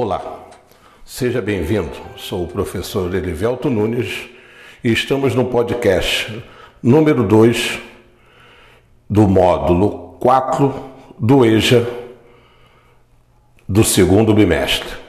Olá, seja bem-vindo. Sou o professor Elivelto Nunes e estamos no podcast número 2 do módulo 4 do EJA do segundo bimestre.